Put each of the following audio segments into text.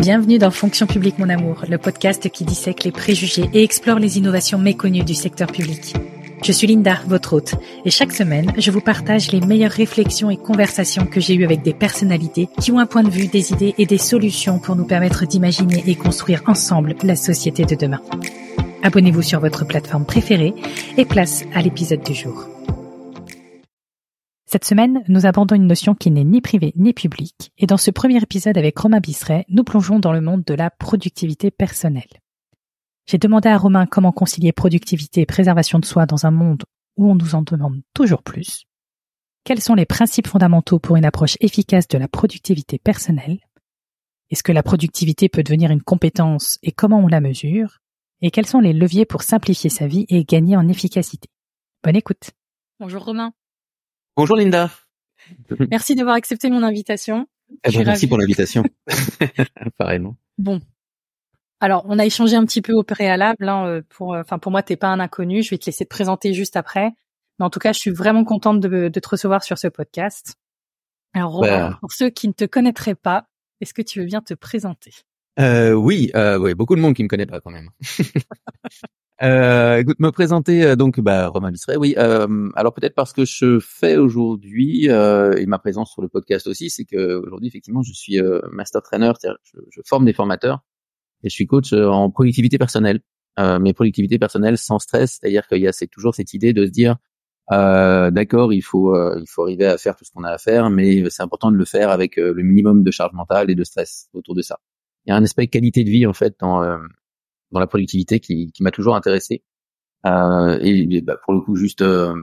Bienvenue dans Fonction publique mon amour, le podcast qui dissèque les préjugés et explore les innovations méconnues du secteur public. Je suis Linda, votre hôte, et chaque semaine, je vous partage les meilleures réflexions et conversations que j'ai eues avec des personnalités qui ont un point de vue, des idées et des solutions pour nous permettre d'imaginer et construire ensemble la société de demain. Abonnez-vous sur votre plateforme préférée et place à l'épisode du jour. Cette semaine, nous abordons une notion qui n'est ni privée ni publique, et dans ce premier épisode avec Romain Bisseret, nous plongeons dans le monde de la productivité personnelle. J'ai demandé à Romain comment concilier productivité et préservation de soi dans un monde où on nous en demande toujours plus. Quels sont les principes fondamentaux pour une approche efficace de la productivité personnelle? Est-ce que la productivité peut devenir une compétence et comment on la mesure? Et quels sont les leviers pour simplifier sa vie et gagner en efficacité? Bonne écoute. Bonjour Romain. Bonjour Linda. Merci d'avoir accepté mon invitation. Eh ben, merci pour l'invitation. Pareillement. Bon. Alors, on a échangé un petit peu au préalable. Hein, euh, pour, euh, enfin, pour moi, t'es pas un inconnu. Je vais te laisser te présenter juste après. Mais en tout cas, je suis vraiment contente de, de te recevoir sur ce podcast. Alors, Romain, pour ceux qui ne te connaîtraient pas, est-ce que tu veux bien te présenter? Euh, Oui, euh, oui, beaucoup de monde qui me connaît pas quand même. Euh, écoute, me présenter euh, donc bah, Romain Bisseret, oui. Euh, alors peut-être parce que je fais aujourd'hui euh, et ma présence sur le podcast aussi, c'est que aujourd'hui effectivement je suis master trainer, c'est-à-dire je, je, forme des formateurs et je suis coach en productivité personnelle. mais productivité personnelle sans stress, c'est-à-dire qu'il y a c'est toujours cette idée de se dire d'accord, il faut il faut arriver à faire tout ce qu'on a à faire, mais c'est important de le faire avec le minimum de charge mentale et de stress autour de ça. Il y a un aspect qualité de vie en fait dans dans la productivité qui, qui m'a toujours intéressé. Euh, et bah, pour le coup, juste, euh,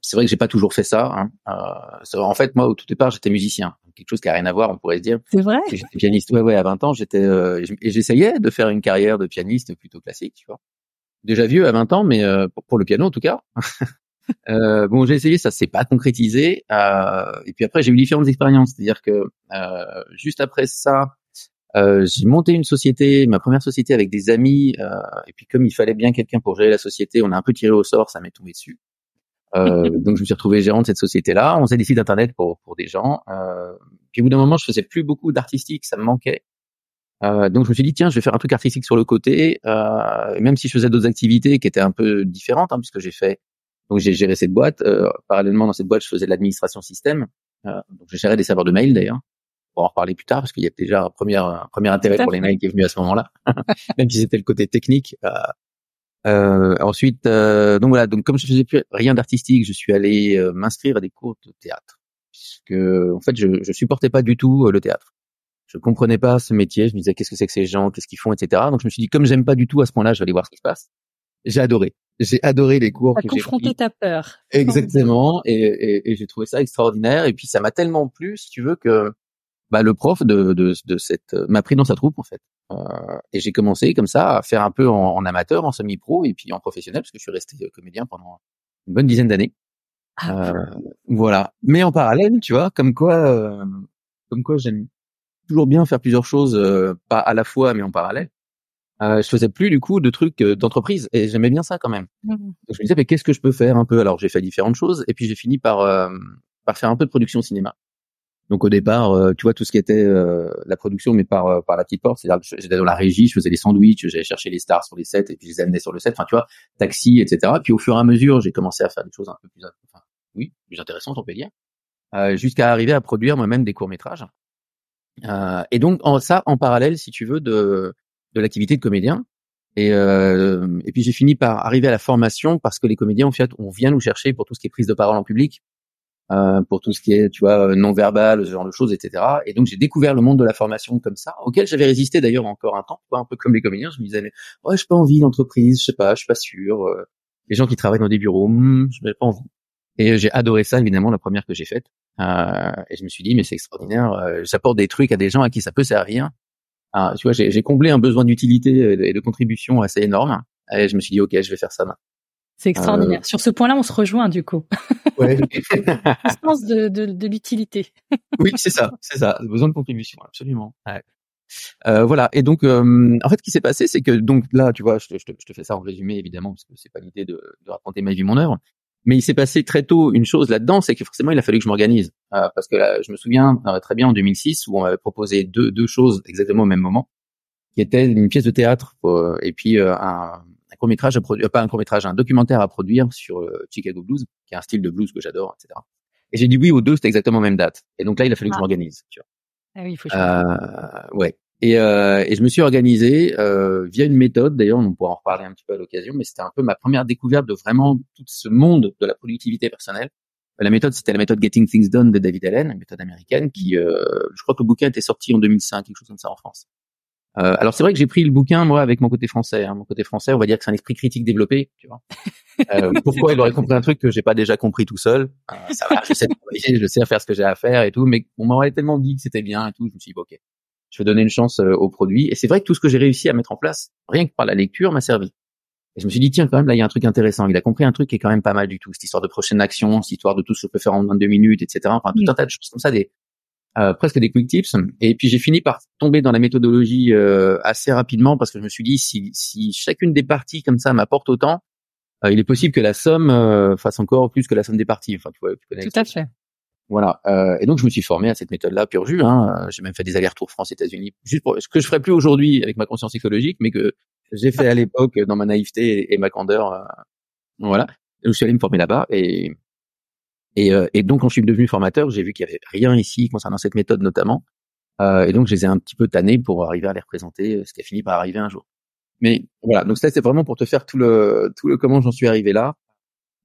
c'est vrai que j'ai pas toujours fait ça. Hein. Euh, en fait, moi, au tout départ, j'étais musicien, quelque chose qui a rien à voir, on pourrait se dire. C'est vrai. J'étais pianiste. Ouais, ouais. À 20 ans, j'étais euh, et j'essayais de faire une carrière de pianiste plutôt classique, tu vois. Déjà vieux à 20 ans, mais euh, pour, pour, le piano en tout cas. Euh, bon, j'ai essayé, ça s'est pas concrétisé. Euh, et puis après, j'ai eu différentes expériences. C'est-à-dire que euh, juste après ça, euh, j'ai monté une société, ma première société avec des amis, euh, et puis comme il fallait bien quelqu'un pour gérer la société, on a un peu tiré au sort, ça m'est tombé dessus. Euh, donc je me suis retrouvé gérant de cette société-là. On faisait des sites internet pour pour des gens. Euh, puis au bout d'un moment, je faisais plus beaucoup d'artistique, ça me manquait. Euh, donc je me suis dit tiens, je vais faire un truc artistique sur le côté, euh, même si je faisais d'autres activités qui étaient un peu différentes, hein, puisque j'ai fait. Donc j'ai géré cette boîte. Euh, parallèlement dans cette boîte, je faisais de l'administration système. Euh, donc je gérais des serveurs de mail d'ailleurs va en reparler plus tard parce qu'il y a déjà un premier, un premier intérêt pour les mails qui est venu à ce moment-là, même si c'était le côté technique. Euh, euh, ensuite, euh, donc voilà, donc comme je faisais plus rien d'artistique, je suis allé euh, m'inscrire à des cours de théâtre, puisque en fait je, je supportais pas du tout euh, le théâtre. Je comprenais pas ce métier, je me disais qu'est-ce que c'est que ces gens, qu'est-ce qu'ils font, etc. Donc je me suis dit comme j'aime pas du tout à ce point-là, je vais aller voir ce qui se passe. J'ai adoré. J'ai adoré les cours. T'as confronté ta peur. Exactement, et, et, et j'ai trouvé ça extraordinaire. Et puis ça m'a tellement plu, si tu veux, que bah, le prof de, de, de cette m'a pris dans sa troupe en fait. Euh, et j'ai commencé comme ça à faire un peu en, en amateur, en semi-pro et puis en professionnel parce que je suis resté euh, comédien pendant une bonne dizaine d'années. Ah, euh, voilà. Mais en parallèle, tu vois, comme quoi, euh, comme quoi j'aime toujours bien faire plusieurs choses, euh, pas à la fois mais en parallèle. Euh, je faisais plus du coup de trucs d'entreprise et j'aimais bien ça quand même. Mmh. Donc je me disais mais qu'est-ce que je peux faire un peu? Alors j'ai fait différentes choses et puis j'ai fini par par faire un peu de production cinéma. Donc au départ, euh, tu vois tout ce qui était euh, la production, mais par euh, par la petite porte, c'est-à-dire j'étais dans la régie, je faisais des sandwichs, j'allais chercher les stars sur les sets et puis je les amenais sur le set. Enfin, tu vois, taxi, etc. Puis au fur et à mesure, j'ai commencé à faire des choses un peu plus, enfin, oui, plus intéressantes, on peut dire, jusqu'à arriver à produire moi-même des courts métrages. et donc en, ça, en parallèle, si tu veux, de de l'activité de comédien. Et, et puis j'ai fini par arriver à la formation parce que les comédiens, en fait, on vient nous chercher pour tout ce qui est prise de parole en public euh, pour tout ce qui est, tu vois, non verbal, ce genre de choses, etc. Et donc j'ai découvert le monde de la formation comme ça, auquel j'avais résisté d'ailleurs encore un temps, un peu comme les comédiens. Je me disais, mais, ouais, j'ai pas envie d'entreprise, je sais pas, je suis pas sûr. Euh, les gens qui travaillent dans des bureaux, hmm, je n'ai pas envie. Et j'ai adoré ça, évidemment, la première que j'ai faite. Euh, et je me suis dit, mais c'est extraordinaire, euh, j'apporte des trucs à des gens à qui ça peut servir. Ah, tu vois, j'ai comblé un besoin d'utilité et de contribution assez énorme. Et je me suis dit, ok, je vais faire ça. C'est extraordinaire. Euh... Sur ce point-là, on se rejoint du coup. Ouais. le sens de, de, de l'utilité. oui, c'est ça, c'est ça. Besoin de contribution, absolument. Ouais. Euh, voilà. Et donc, euh, en fait, ce qui s'est passé, c'est que donc là, tu vois, je te, je, te, je te, fais ça en résumé évidemment parce que c'est pas l'idée de, de, raconter ma vie, mon œuvre. Mais il s'est passé très tôt une chose là-dedans, c'est que forcément il a fallu que je m'organise. Euh, parce que là, je me souviens euh, très bien en 2006 où on m'avait proposé deux, deux choses exactement au même moment, qui étaient une pièce de théâtre euh, et puis un, un court métrage à produire, pas un court métrage, un documentaire à produire sur Chicago Blues, qui est un style de blues que j'adore, etc. Et j'ai dit oui aux deux, c'était exactement la même date. Et donc là, il a fallu que je ah. m'organise. Ah oui, il faut. ouais. Et, euh, et, je me suis organisé euh, via une méthode, d'ailleurs on pourra en reparler un petit peu à l'occasion, mais c'était un peu ma première découverte de vraiment tout ce monde de la productivité personnelle. La méthode, c'était la méthode Getting Things Done de David Allen, une méthode américaine qui, euh, je crois que le bouquin était sorti en 2005, quelque chose comme ça en France. Euh, alors c'est vrai que j'ai pris le bouquin moi avec mon côté français. Hein. Mon côté français, on va dire que c'est un esprit critique développé. Tu vois. Euh, pourquoi il aurait compris un truc que j'ai pas déjà compris tout seul? Euh, Ça va, je sais, je sais faire ce que j'ai à faire et tout, mais on m'aurait tellement dit que c'était bien et tout, je me suis dit ok, je vais donner une chance euh, au produit. Et c'est vrai que tout ce que j'ai réussi à mettre en place, rien que par la lecture, m'a servi. Et je me suis dit, tiens, quand même, là, il y a un truc intéressant. Il a compris un truc qui est quand même pas mal du tout. Cette histoire de prochaine action, cette histoire de tout ce que peut faire en 22 minutes, etc. Enfin, tout un tas de choses comme ça, des, euh, presque des quick tips. Et puis, j'ai fini par tomber dans la méthodologie euh, assez rapidement parce que je me suis dit, si, si chacune des parties comme ça m'apporte autant, euh, il est possible que la somme euh, fasse encore plus que la somme des parties. Enfin, tu vois, tu connais. Tout à fait. Voilà. Euh, et donc je me suis formé à cette méthode-là pur jus. Hein. J'ai même fait des allers-retours France-États-Unis, juste pour ce que je ferais plus aujourd'hui avec ma conscience écologique, mais que j'ai fait à l'époque dans ma naïveté et ma candeur. Euh, voilà. Et je suis allé me former là-bas et et, euh, et, donc quand je suis devenu formateur, j'ai vu qu'il y avait rien ici concernant cette méthode notamment. Euh, et donc je les ai un petit peu tannés pour arriver à les représenter, ce qui a fini par arriver un jour. Mais voilà. Donc ça c'est vraiment pour te faire tout le tout le comment j'en suis arrivé là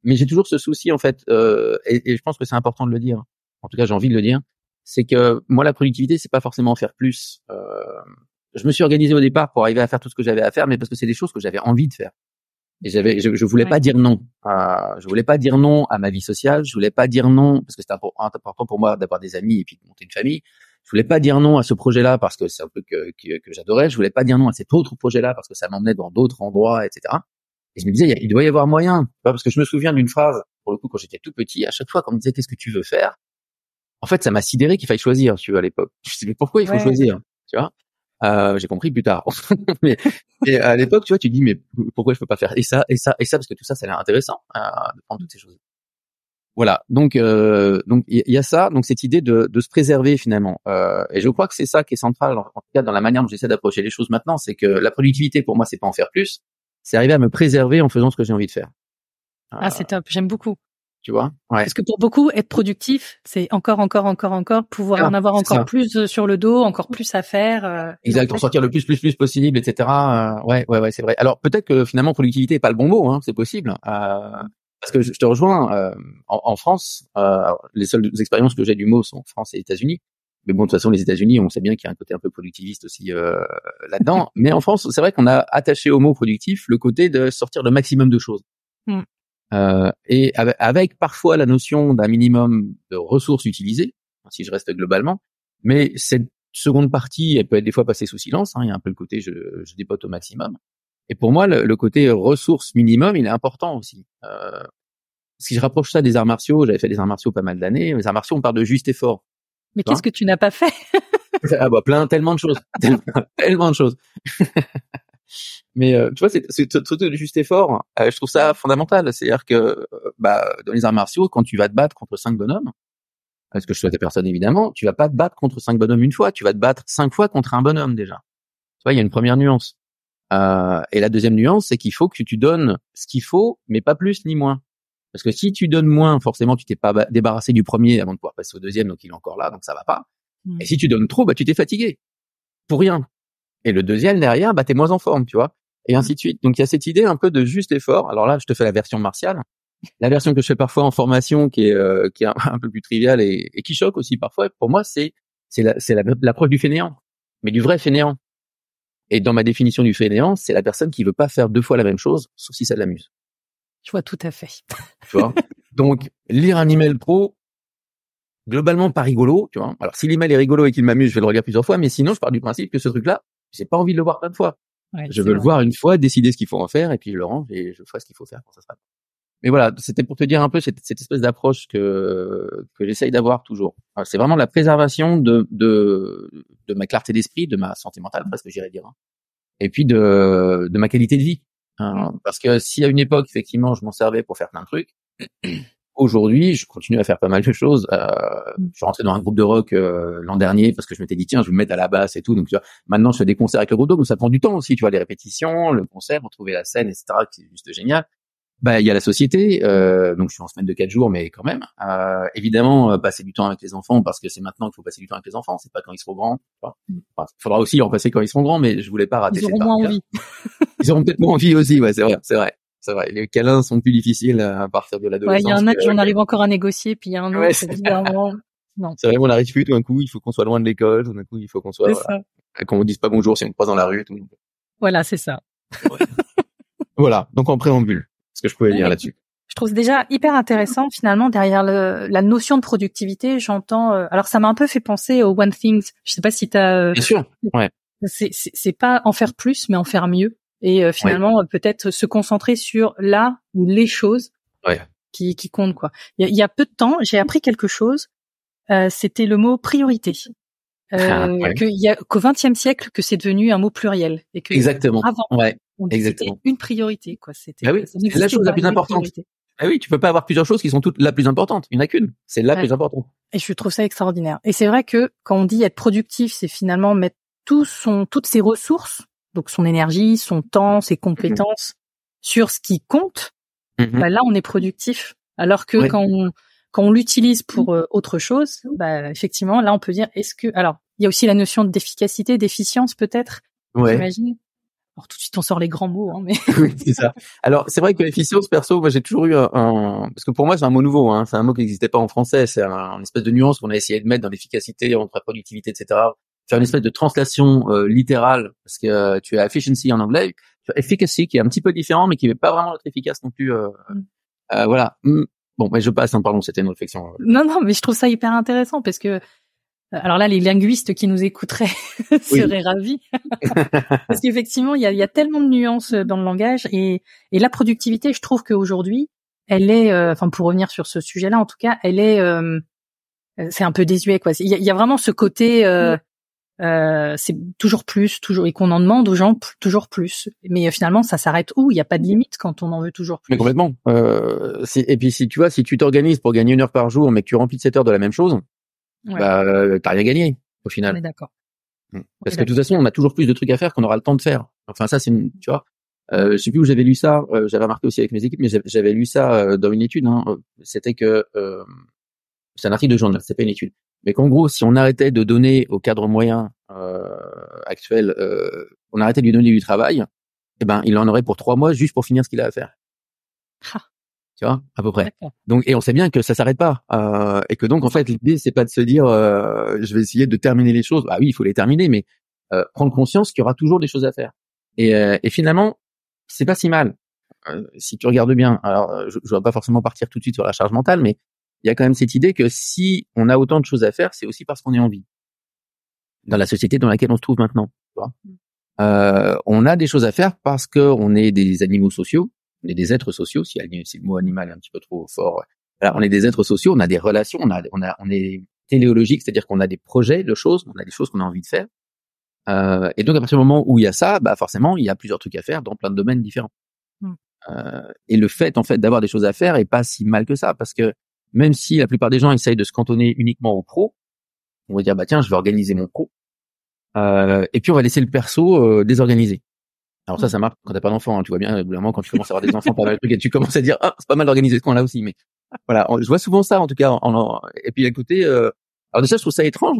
mais j'ai toujours ce souci en fait, euh, et, et, je pense que c'est important de le dire. En tout cas, j'ai envie de le dire, c'est que moi la productivité, c'est pas forcément faire plus. Euh, je me suis organisé au départ pour arriver à faire tout ce que j'avais à faire, mais parce que c'est des choses que j'avais envie de faire. Et j'avais, je, je voulais pas dire non. Euh, je voulais pas dire non à ma vie sociale. Je voulais pas dire non parce que c'était important pour moi d'avoir des amis et puis de monter une famille. Je voulais pas dire non à ce projet-là parce que c'est un peu que, que, que j'adorais. Je voulais pas dire non à cet autre projet-là parce que ça m'emmenait dans d'autres endroits, etc. Et je me disais, il doit y avoir moyen. Parce que je me souviens d'une phrase, pour le coup, quand j'étais tout petit, à chaque fois qu'on me disait qu'est-ce que tu veux faire, en fait, ça m'a sidéré qu'il faille choisir, tu vois, à l'époque. Je me disais, mais pourquoi il faut choisir, tu vois? Euh, J'ai compris plus tard. mais et à l'époque, tu vois, tu dis, mais pourquoi je peux pas faire et ça, et ça, et ça, parce que tout ça, ça a l'air intéressant euh, de prendre toutes ces choses. Voilà, donc euh, donc il y, a ça, donc cette idée de, de se préserver finalement, euh, et je crois que c'est ça qui est central en tout cas dans la manière dont j'essaie d'approcher les choses maintenant, c'est que la productivité pour moi c'est pas en faire plus, c'est arriver à me préserver en faisant ce que j'ai envie de faire. Ah, c'est top, j'aime beaucoup. Tu vois? Ouais. Parce que pour beaucoup, être productif, c'est encore, encore, encore, encore, pouvoir en avoir encore plus euh, sur le dos, encore plus à faire. Euh, exact, pour sortir le plus, plus, plus possible, etc. Euh, ouais, ouais, ouais, c'est vrai. Alors peut-être que finalement productivité est pas le bon mot, hein, c'est possible. Euh, parce que je, te rejoins. Euh, en, en, France, les seules expériences que j'ai du mot sont France et États-Unis. Mais bon, de toute façon, les États-Unis, on sait bien qu'il y a un côté un peu productiviste aussi euh, là-dedans. Mais en France, c'est vrai qu'on a attaché au mot productif le côté de sortir le maximum de choses. Mm. Euh, et avec, parfois la notion d'un minimum de ressources utilisées, si je reste globalement. Mais cette seconde partie, elle peut être des fois passée sous silence. Hein, il y a un peu le côté je, je dépote au maximum. Et pour moi, le, côté ressources minimum, il est important aussi. Euh, si je rapproche ça des arts martiaux, j'avais fait des arts martiaux pas mal d'années. Les arts martiaux, on parle de juste effort. Mais qu'est-ce que tu n'as pas fait? Ah bah plein, tellement de choses, tellement, de choses. Mais euh, tu vois, c'est c'est du juste effort. Euh, je trouve ça fondamental. C'est-à-dire que euh, bah dans les arts martiaux, quand tu vas te battre contre cinq bonhommes, ce que je souhaite à personne évidemment, tu vas pas te battre contre cinq bonhommes une fois. Tu vas te battre cinq fois contre un bonhomme déjà. Tu vois, il y a une première nuance. Euh, et la deuxième nuance, c'est qu'il faut que tu donnes ce qu'il faut, mais pas plus ni moins. Parce que si tu donnes moins, forcément, tu t'es pas débarrassé du premier avant de pouvoir passer au deuxième, donc il est encore là, donc ça va pas. Hmm. Et si tu donnes trop, bah tu t'es fatigué pour rien. Et le deuxième derrière, bah t'es moins en forme, tu vois, et ainsi de suite. Donc il y a cette idée un peu de juste effort. Alors là, je te fais la version martiale, la version que je fais parfois en formation, qui est euh, qui est un, peu plus triviale et, et, qui choque aussi parfois. Pour moi, c'est c'est la c'est la, preuve du fainéant, mais du vrai fainéant. Et dans ma définition du fainéant, c'est la personne qui veut pas faire deux fois la même chose, sauf si ça l'amuse. Je vois tout à fait. Tu vois? Donc, lire un email pro, globalement pas rigolo, tu vois. Alors, si l'email est rigolo et qu'il m'amuse, je vais le regarder plusieurs fois, mais sinon, je pars du principe que ce truc-là, j'ai pas envie de le voir plein de fois. je veux le voir une fois, décider ce qu'il faut en faire, et puis je le range et je ferai ce qu'il faut faire quand ça sera. Mais voilà, c'était pour te dire un peu cette, cette espèce d'approche que que j'essaye d'avoir toujours. C'est vraiment la préservation de de de ma clarté d'esprit, de ma santé mentale, presque j'irais dire, hein. et puis de de ma qualité de vie. Hein, parce que si à une époque, effectivement, je m'en servais pour faire plein de trucs, Aujourd'hui, je continue à faire pas mal de choses. Euh, mm. je suis rentré dans un groupe de rock euh, l'an dernier parce que je m'étais dit tiens, je vais me mettre à la basse et tout. Donc tu vois, maintenant je fais des concerts avec le groupe donc ça prend du temps aussi. Tu vois, les répétitions, le concert, retrouver la scène, etc. C'est juste génial. Bah, il y a la société, euh, donc je suis en semaine de quatre jours, mais quand même. Euh, évidemment, euh, passer du temps avec les enfants parce que c'est maintenant qu'il faut passer du temps avec les enfants. C'est pas quand ils seront grands. Il faudra aussi en passer quand ils seront grands, mais je voulais pas rater. Ils auront moins envie. ils auront peut-être moins envie aussi. Ouais, c'est vrai, c'est vrai, c'est vrai. Les câlins sont plus difficiles à partir de l'adolescence. Ouais, il y a un âge, on arrive encore à négocier, puis il y a un autre, évidemment. Non. C'est vrai, on n'arrive plus tout d'un coup. Il faut qu'on soit loin de l'école. Tout d'un coup, il faut qu'on soit, voilà, qu'on ne dise pas bonjour si on croise dans la rue. Tout. Voilà, c'est ça. voilà. Donc en préambule, ce que je pouvais dire là-dessus je trouve déjà hyper intéressant finalement derrière le, la notion de productivité. J'entends. Euh, alors ça m'a un peu fait penser au One Things. Je sais pas si tu as. Euh, Bien sûr. Ouais. C'est c'est pas en faire plus, mais en faire mieux. Et euh, finalement peut-être se concentrer sur là ou les choses ouais. qui qui comptent quoi. Il y a, peu de temps, j'ai appris quelque chose. C'était le mot priorité. Ah, qu'il y a qu'au XXe siècle que c'est devenu un mot pluriel et que exactement avant ouais. Exactement. une priorité quoi c'était ah oui, c'est la chose la plus importante ah oui, tu peux pas avoir plusieurs choses qui sont toutes la plus importante. Il n'y en a qu'une. C'est la plus importante. Et je trouve ça extraordinaire. Et c'est vrai que quand on dit être productif, c'est finalement mettre tout son, toutes ses ressources, donc son énergie, son temps, ses compétences, sur ce qui compte. Mm-hmm. Bah là, on est productif. Alors que quand on, quand on l'utilise pour euh, autre chose, bah, effectivement, là, on peut dire, est-ce que, alors, il y a aussi la notion d'efficacité, d'efficience, peut-être. Ouais. J'imagine. Alors tout de suite on sort les grands mots, hein, mais. oui, c'est ça. Alors c'est vrai que efficience perso, moi j'ai toujours eu un, parce que pour moi c'est un mot nouveau, hein, c'est un mot qui n'existait pas en français, c'est un, espèce de nuance qu'on a essayé de mettre dans l'efficacité, entre la productivité, etc. Faire une espèce de translation euh, littérale, parce que euh, tu as efficiency en anglais, tu as efficacy qui est un petit peu différent, mais qui n'est pas vraiment être efficace non plus. Euh, mm. euh voilà. Mm. Bon, mais je passe, hein, pardon, c'était une réflexion. Non, non, mais je trouve ça hyper intéressant parce que alors là, les linguistes qui nous écouteraient seraient ravis, parce qu'effectivement, il y a, y a, tellement de nuances dans le langage et, et la productivité, je trouve qu'aujourd'hui, elle est, euh, enfin pour revenir sur ce sujet-là, en tout cas, elle est, euh, c'est un peu désuet quoi. Il y a, y a, vraiment ce côté, euh, euh, c'est toujours plus, toujours et qu'on en demande aux gens toujours plus. Mais finalement, ça s'arrête où? Il n'y a pas de limite quand on en veut toujours plus. Mais complètement. et puis si tu vois, si tu t'organises pour gagner une heure par jour, mais que tu remplis de 7 heures de la même chose, bah euh, t'as rien gagné au final. D'accord. Mm. Parce que de toute façon, on a toujours plus de trucs à faire qu'on aura le temps de faire. Enfin ça, c'est tu vois. Euh, je sais plus où j'avais lu ça. Euh, j'avais remarqué aussi avec mes équipes, mais j'avais lu ça euh, dans une étude. Hein. C'était que euh, c'est un article de journal, c'est pas une étude. Mais qu'en gros, si on arrêtait de donner au cadre moyen actuel, on arrêtait de lui donner du travail, eh ben il en aurait pour trois mois juste pour finir ce qu'il a à faire. Ah tu vois, à peu près. Donc, et on sait bien que ça s'arrête pas, euh, et que donc en fait l'idée c'est pas de se dire euh, je vais essayer de terminer les choses. Bah oui, il faut les terminer, mais euh, prendre conscience qu'il y aura toujours des choses à faire. Et, euh, et finalement, c'est pas si mal euh, si tu regardes bien. Alors, je, je vais pas forcément partir tout de suite sur la charge mentale, mais il y a quand même cette idée que si on a autant de choses à faire, c'est aussi parce qu'on est en vie dans la société dans laquelle on se trouve maintenant. Tu vois mm. euh, on a des choses à faire parce qu'on est des animaux sociaux on est des êtres sociaux, si, le mot animal est un petit peu trop fort. Alors, on est des êtres sociaux, on a des relations, on a, on a, on est téléologique, c'est-à-dire qu'on a des projets de choses, on a des choses qu'on a envie de faire. Euh, et donc, à partir du moment où il y a ça, bah forcément, il y a plusieurs trucs à faire dans plein de domaines différents. Hmm. Euh, et le fait, en fait, d'avoir des choses à faire est pas si mal que ça, parce que même si la plupart des gens essayent de se cantonner uniquement au pro, on va dire bah tiens, je vais organiser mon pro, euh, et puis on va laisser le perso euh, désorganisé. Alors ça, ça marche quand t'as pas d'enfant. Hein, tu vois bien, évidemment, quand tu commences à avoir des enfants, pas mal de trucs, et tu commences à dire, ah, c'est pas mal d'organiser ce coin-là aussi. Mais voilà, je vois souvent ça, en tout cas. et puis à côté, euh... alors déjà, je trouve ça étrange.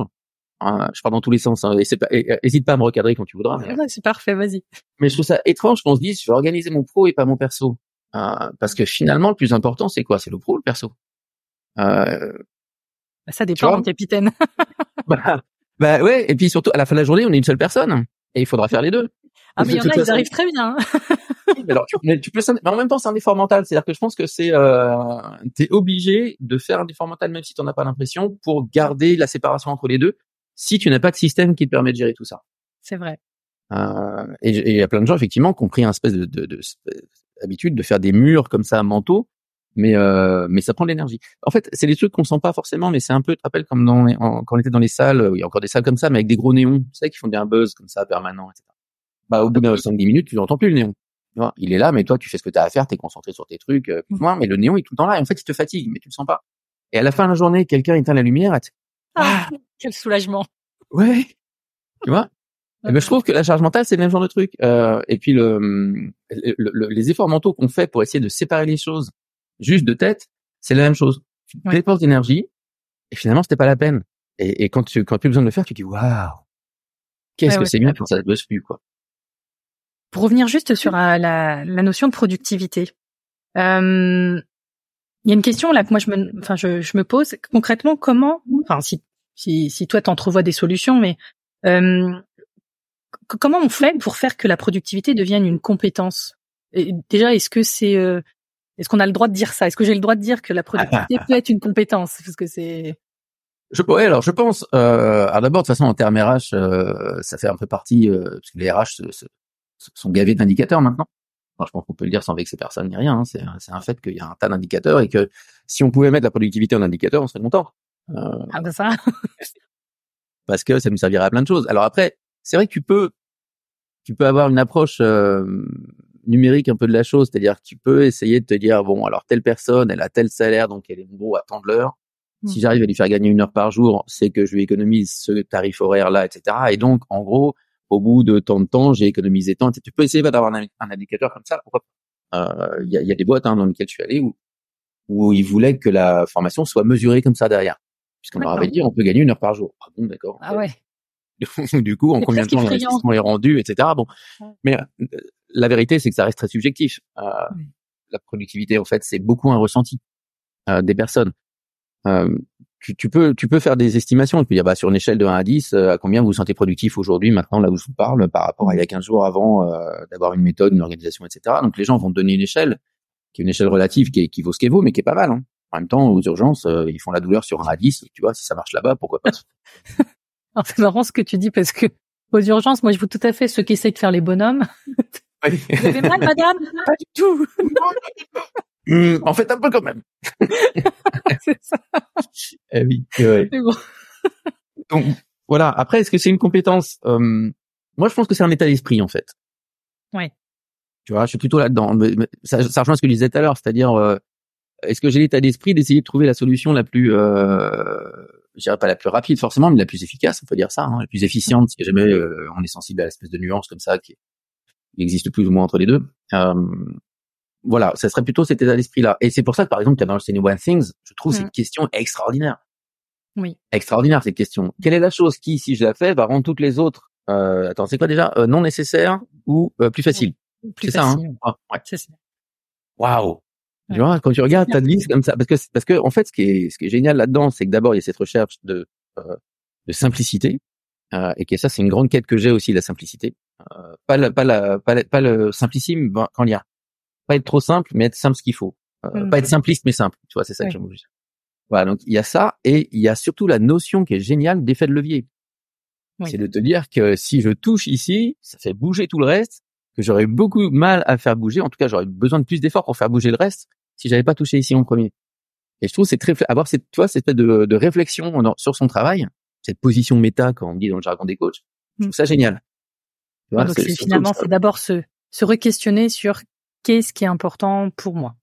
Hein, je pars dans tous les sens. Hein, et pas, hésite pas à me recadrer quand tu voudras. Mais... c'est parfait, vas-y. Mais je trouve ça étrange qu'on se dise, je vais organiser mon pro et pas mon perso. Euh, parce que finalement, le plus important, c'est quoi? C'est le pro ou le perso? Euh... Bah, ça dépend, mon capitaine. bah, bah ouais. Et puis surtout, à la fin de la journée, on est une seule personne, et il faudra faire les deux. Ah mais il y en a, ils arrivent très bien. mais alors, tu, tu peux, mais en même temps, c'est un effort mental. C'est-à-dire que je pense que c'est, euh, t'es obligé de faire un effort mental même si tu n'en as pas l'impression pour garder la séparation entre les deux. Si tu n'as pas de système qui te permet de gérer tout ça. C'est vrai. Euh, et il y a plein de gens effectivement qui ont pris un espèce de, de, de, habitude de faire des murs comme ça mentaux, mais euh, mais ça prend de l'énergie. En fait, c'est des trucs qu'on sent pas forcément, mais c'est un peu, tu te rappelles comme dans quand on était dans les salles, il y a encore des salles comme ça, mais avec des gros néons, tu sais, qui font bien buzz comme ça permanent, etc bah, au bout d'un 5-10 minutes, tu n'entends plus le néon. Tu vois, il est là, mais toi, tu fais ce que tu as à faire, tu es concentré sur tes trucs. Euh, Mm. mais le néon est tout le temps là. Et en fait, il te fatigue, mais tu le sens pas. Et à la fin de la journée, quelqu'un éteint la lumière. et tu- Ah, quel soulagement. Ouais. Tu vois? Eh ben, je trouve que la charge mentale, c'est le même genre de truc. Euh, et puis le, le- le- les efforts mentaux qu'on fait pour essayer de séparer les choses juste de tête, c'est la même chose. Tu Ouais. dépenses d'énergie et finalement, c'était pas la peine. Et, et quand tu quand as plus besoin de le faire, tu dis waouh, qu'est-ce Ouais, que ouais, c'est bien quand ça ne bosse plus quoi. Pour revenir juste sur euh, la, la notion de productivité, euh, il y a une question là que moi je me, enfin je, je me pose concrètement comment, enfin si si, si toi t'entrevois des solutions, mais euh, comment on fait pour faire que la productivité devienne une compétence? Et Déjà, est-ce que c'est, euh, est-ce qu'on a le droit de dire ça? Est-ce que j'ai le droit de dire que la productivité peut être une compétence? Parce que c'est, Je, ouais, alors je pense, euh, alors d'abord de toute façon en termes RH, euh, ça fait un peu partie, euh, parce que les RH se- se- sont gavés d'indicateurs maintenant. Enfin, je pense qu'on peut le dire sans vexer personne ni rien. hein. C'est un- c'est un fait qu'il y a un tas d'indicateurs et que si on pouvait mettre la productivité en indicateur, on serait content. Euh, ah ben ça, parce que ça nous servirait à plein de choses. Alors après, c'est vrai que tu peux, tu peux avoir une approche euh, numérique un peu de la chose, c'est-à-dire que tu peux essayer de te dire bon, alors telle personne, elle a tel salaire, donc elle est en gros à tant de l'heure. Si Mm. j'arrive à lui faire gagner une heure par jour, c'est que je lui économise ce tarif horaire là, etc. Et donc, en gros, au bout de tant de temps, j'ai économisé tant. Tu peux essayer d'avoir un, un indicateur comme ça. Pourquoi Euh, Il y, a, il y a des boîtes hein, dans lesquelles je suis allé où où ils voulaient que la formation soit mesurée comme ça derrière, puisqu'on leur avait dit on peut gagner une heure par jour. Ah bon, d'accord. ah ouais, du coup, en combien de temps l'investissement est rendu, etc. Bon, mais euh, la vérité, c'est que ça reste très subjectif. Euh, Oui. La productivité, en fait, c'est beaucoup un ressenti euh, des personnes. Euh, tu, tu peux, tu peux faire des estimations. Tu peux dire, bah, sur une échelle de 1 à 10, euh, à combien vous vous sentez productif aujourd'hui, maintenant, là où je vous parle, par rapport à il y a 15 jours avant euh, d'avoir une méthode, une organisation, etc. Donc, les gens vont te donner une échelle qui est une échelle relative qui, est- qui vaut ce qu'elle vaut, mais qui est pas mal. Hein. En même temps, aux urgences, euh, ils font la douleur sur 1 à 10. Tu vois, si ça marche là-bas, pourquoi pas? C'est marrant ce que tu dis parce que aux urgences, moi je vois tout à fait ceux qui essayent de faire les bonhommes. Vous avez mal, madame? Pas du tout. Hum, en fait, un peu quand même. c'est ça. Eh oui, bon. Donc voilà. Après, est-ce que c'est une compétence Euh, Moi, je pense que c'est un état d'esprit en fait. Ouais. Tu vois, je suis plutôt là-dedans. Mais- mais Ça, ça rejoint ce que je disais tout à l'heure, c'est-à-dire, euh, est-ce que j'ai l'état d'esprit d'essayer de trouver la solution la plus, euh, je dirais pas la plus rapide forcément, mais la plus efficace, on peut dire ça, hein, la plus efficiente, si jamais euh, on est sensible à l'espèce de nuance comme ça qui qui existe plus ou moins entre les deux. Euh, voilà, ça serait plutôt cet état d'esprit-là. Et c'est pour ça que, par exemple, qu'il y a dans le One Things, je trouve Mm. cette question extraordinaire. Oui. Extraordinaire, cette question. Quelle est la chose qui, si je la fais, va rendre toutes les autres, euh, attends, c'est quoi déjà, euh, non nécessaires ou euh, plus facile Plus C'est ça, hein? Ah, ouais. C'est ça. Waouh. Tu vois, quand tu regardes C'est ta liste comme ça, parce que parce que en fait, ce qui est ce qui est génial là-dedans, c'est que d'abord il y a cette recherche de euh, de simplicité, euh, et que ça c'est une grande quête que j'ai aussi la simplicité, pas la, pas la, pas la- pas le simplissime ben, quand il y a pas être trop simple, mais être simple ce qu'il faut, Euh, Mm. pas être simpliste mais simple, tu vois, c'est ça Oui. que j'aime. Voilà, donc il y a ça et il y a surtout la notion qui est géniale d'effet de levier. Oui. C'est de te dire que si je touche ici, ça fait bouger tout le reste, que j'aurais beaucoup de mal à faire bouger. En tout cas, j'aurais besoin de plus d'efforts pour faire bouger le reste si j'avais pas touché ici en premier. Et je trouve c'est très avoir cette, tu vois, cette espèce de, de réflexion sur son travail, cette position méta, comme on dit dans le jargon des coachs. Je trouve ça génial. Tu vois, Donc c'est surtout finalement, c'est d'abord se, se re-questionner sur qu'est-ce qui est important pour moi.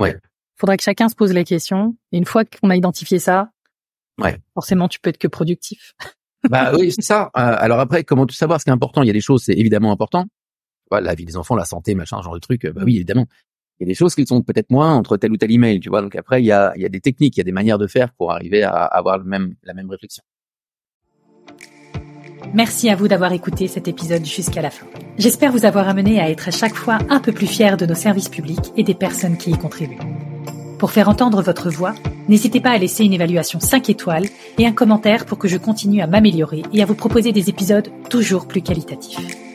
Ouais. Faudrait que chacun se pose la question. Et une fois qu'on a identifié ça, Ouais. forcément, tu peux être que productif. Bah oui, c'est ça. Euh, alors après, comment tout savoir ce qui est important? Il y a des choses, c'est évidemment important. Voilà, la vie des enfants, la santé, machin, genre de trucs. euh, Bah oui, évidemment. Il y a des choses qui sont peut-être moins entre tel ou tel email, tu vois. Donc après, il y a, il y a des techniques, il y a des manières de faire pour arriver à avoir le même, la même réflexion. Merci à vous d'avoir écouté cet épisode jusqu'à la fin. J'espère vous avoir amené à être à chaque fois un peu plus fier de nos services publics et des personnes qui y contribuent. Pour faire entendre votre voix, n'hésitez pas à laisser une évaluation 5 étoiles et un commentaire pour que je continue à m'améliorer et à vous proposer des épisodes toujours plus qualitatifs.